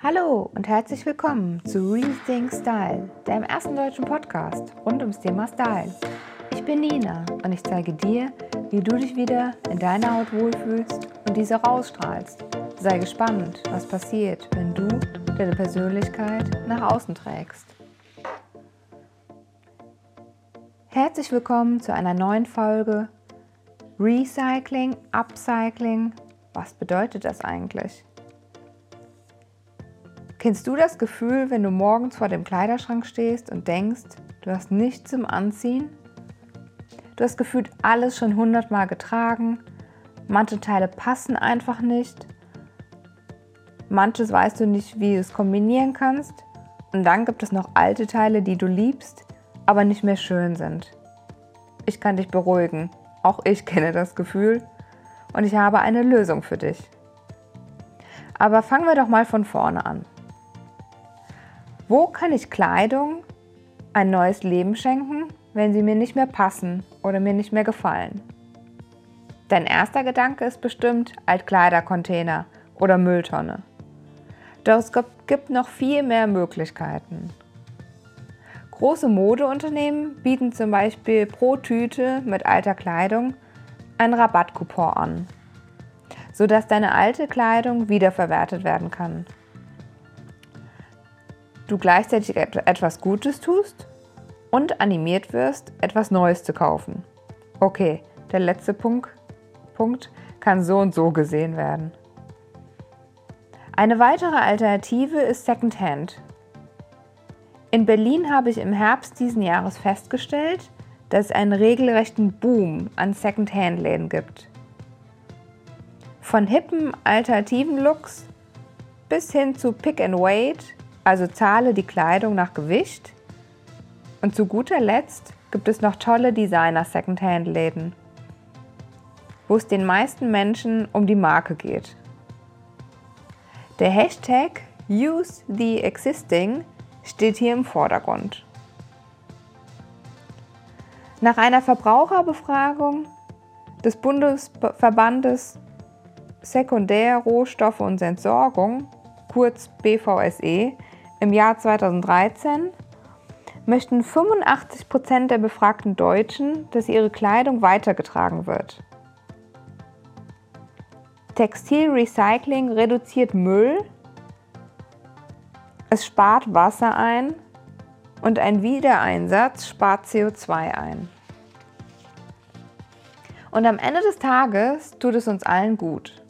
Hallo und herzlich willkommen zu Rethink Style, dem ersten deutschen Podcast rund ums Thema Style. Ich bin Nina und ich zeige dir, wie du dich wieder in deiner Haut wohlfühlst und diese rausstrahlst. Sei gespannt, was passiert, wenn du deine Persönlichkeit nach außen trägst. Herzlich willkommen zu einer neuen Folge Recycling, Upcycling. Was bedeutet das eigentlich? Kennst du das Gefühl, wenn du morgens vor dem Kleiderschrank stehst und denkst, du hast nichts zum Anziehen? Du hast gefühlt alles schon hundertmal getragen, manche Teile passen einfach nicht, manches weißt du nicht, wie du es kombinieren kannst und dann gibt es noch alte Teile, die du liebst, aber nicht mehr schön sind. Ich kann dich beruhigen, auch ich kenne das Gefühl und ich habe eine Lösung für dich. Aber fangen wir doch mal von vorne an. Wo kann ich Kleidung ein neues Leben schenken, wenn sie mir nicht mehr passen oder mir nicht mehr gefallen? Dein erster Gedanke ist bestimmt Altkleidercontainer oder Mülltonne. Doch es gibt noch viel mehr Möglichkeiten. Große Modeunternehmen bieten zum Beispiel pro Tüte mit alter Kleidung einen Rabattcoupon an, sodass deine alte Kleidung wiederverwertet werden kann du gleichzeitig etwas Gutes tust und animiert wirst, etwas Neues zu kaufen. Okay, der letzte Punkt, Punkt kann so und so gesehen werden. Eine weitere Alternative ist Secondhand. In Berlin habe ich im Herbst diesen Jahres festgestellt, dass es einen regelrechten Boom an Secondhand-Läden gibt. Von hippen alternativen Looks bis hin zu Pick and Wait also zahle die Kleidung nach Gewicht. Und zu guter Letzt gibt es noch tolle Designer-Secondhand-Läden, wo es den meisten Menschen um die Marke geht. Der Hashtag Use the Existing steht hier im Vordergrund. Nach einer Verbraucherbefragung des Bundesverbandes Sekundär, Rohstoffe und Entsorgung, kurz BVSE, im Jahr 2013 möchten 85 Prozent der befragten Deutschen, dass ihre Kleidung weitergetragen wird. Textilrecycling reduziert Müll, es spart Wasser ein und ein Wiedereinsatz spart CO2 ein. Und am Ende des Tages tut es uns allen gut.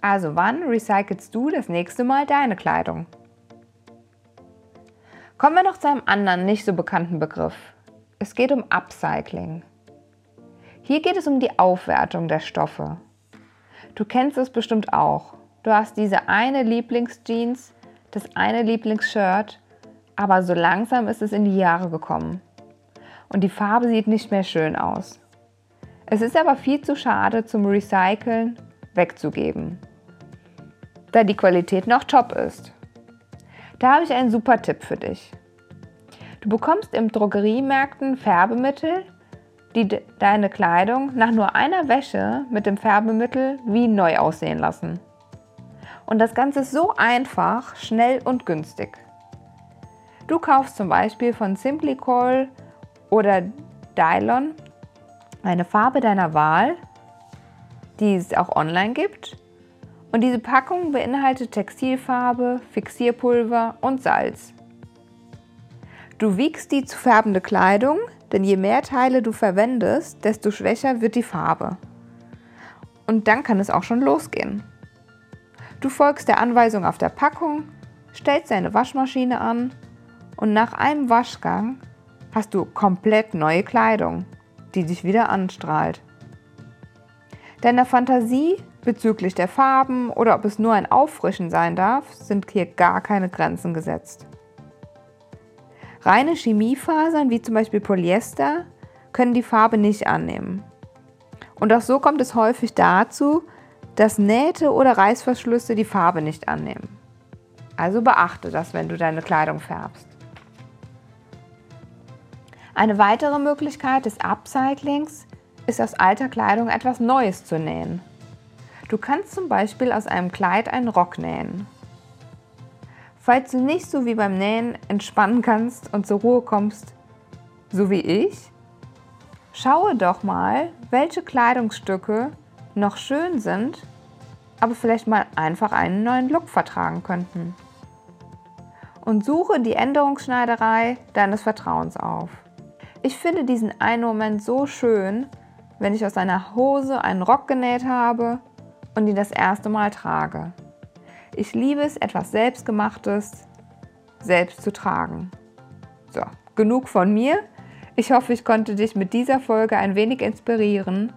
Also wann recycelst du das nächste Mal deine Kleidung? Kommen wir noch zu einem anderen, nicht so bekannten Begriff. Es geht um Upcycling. Hier geht es um die Aufwertung der Stoffe. Du kennst es bestimmt auch. Du hast diese eine Lieblingsjeans, das eine Lieblingsshirt, aber so langsam ist es in die Jahre gekommen. Und die Farbe sieht nicht mehr schön aus. Es ist aber viel zu schade zum Recyceln wegzugeben, da die Qualität noch top ist. Da habe ich einen super Tipp für dich. Du bekommst im Drogeriemärkten Färbemittel, die deine Kleidung nach nur einer Wäsche mit dem Färbemittel wie neu aussehen lassen. Und das Ganze ist so einfach, schnell und günstig. Du kaufst zum Beispiel von Simply Call oder Dylon eine Farbe deiner Wahl, die es auch online gibt und diese Packung beinhaltet Textilfarbe, Fixierpulver und Salz. Du wiegst die zu färbende Kleidung, denn je mehr Teile du verwendest, desto schwächer wird die Farbe. Und dann kann es auch schon losgehen. Du folgst der Anweisung auf der Packung, stellst deine Waschmaschine an und nach einem Waschgang hast du komplett neue Kleidung, die dich wieder anstrahlt. Deiner Fantasie Bezüglich der Farben oder ob es nur ein Auffrischen sein darf, sind hier gar keine Grenzen gesetzt. Reine Chemiefasern wie zum Beispiel Polyester können die Farbe nicht annehmen. Und auch so kommt es häufig dazu, dass Nähte oder Reißverschlüsse die Farbe nicht annehmen. Also beachte das, wenn du deine Kleidung färbst. Eine weitere Möglichkeit des Upcyclings ist aus alter Kleidung etwas Neues zu nähen. Du kannst zum Beispiel aus einem Kleid einen Rock nähen. Falls du nicht so wie beim Nähen entspannen kannst und zur Ruhe kommst, so wie ich, schaue doch mal, welche Kleidungsstücke noch schön sind, aber vielleicht mal einfach einen neuen Look vertragen könnten. Und suche die Änderungsschneiderei deines Vertrauens auf. Ich finde diesen einen Moment so schön, wenn ich aus einer Hose einen Rock genäht habe und ihn das erste Mal trage. Ich liebe es, etwas Selbstgemachtes selbst zu tragen. So, genug von mir. Ich hoffe, ich konnte dich mit dieser Folge ein wenig inspirieren,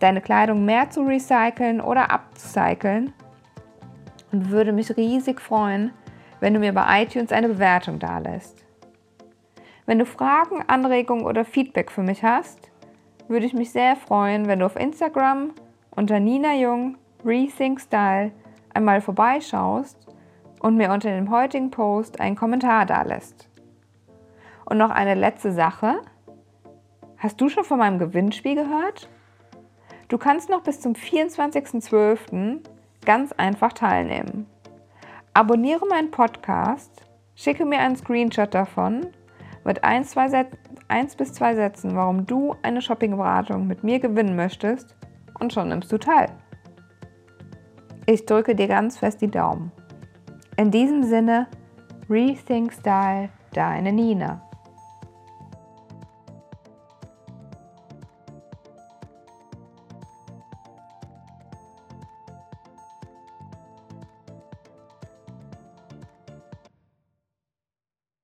deine Kleidung mehr zu recyceln oder abzucyceln und würde mich riesig freuen, wenn du mir bei iTunes eine Bewertung dalässt. Wenn du Fragen, Anregungen oder Feedback für mich hast, würde ich mich sehr freuen, wenn du auf Instagram unter Nina Jung Rethink Style einmal vorbeischaust und mir unter dem heutigen Post einen Kommentar dalässt. Und noch eine letzte Sache. Hast du schon von meinem Gewinnspiel gehört? Du kannst noch bis zum 24.12. ganz einfach teilnehmen. Abonniere meinen Podcast, schicke mir einen Screenshot davon mit ein, zwei eins bis zwei Sätzen, warum du eine Shoppingberatung mit mir gewinnen möchtest und schon nimmst du teil. Ich drücke dir ganz fest die Daumen. In diesem Sinne, Rethink Style, deine Nina.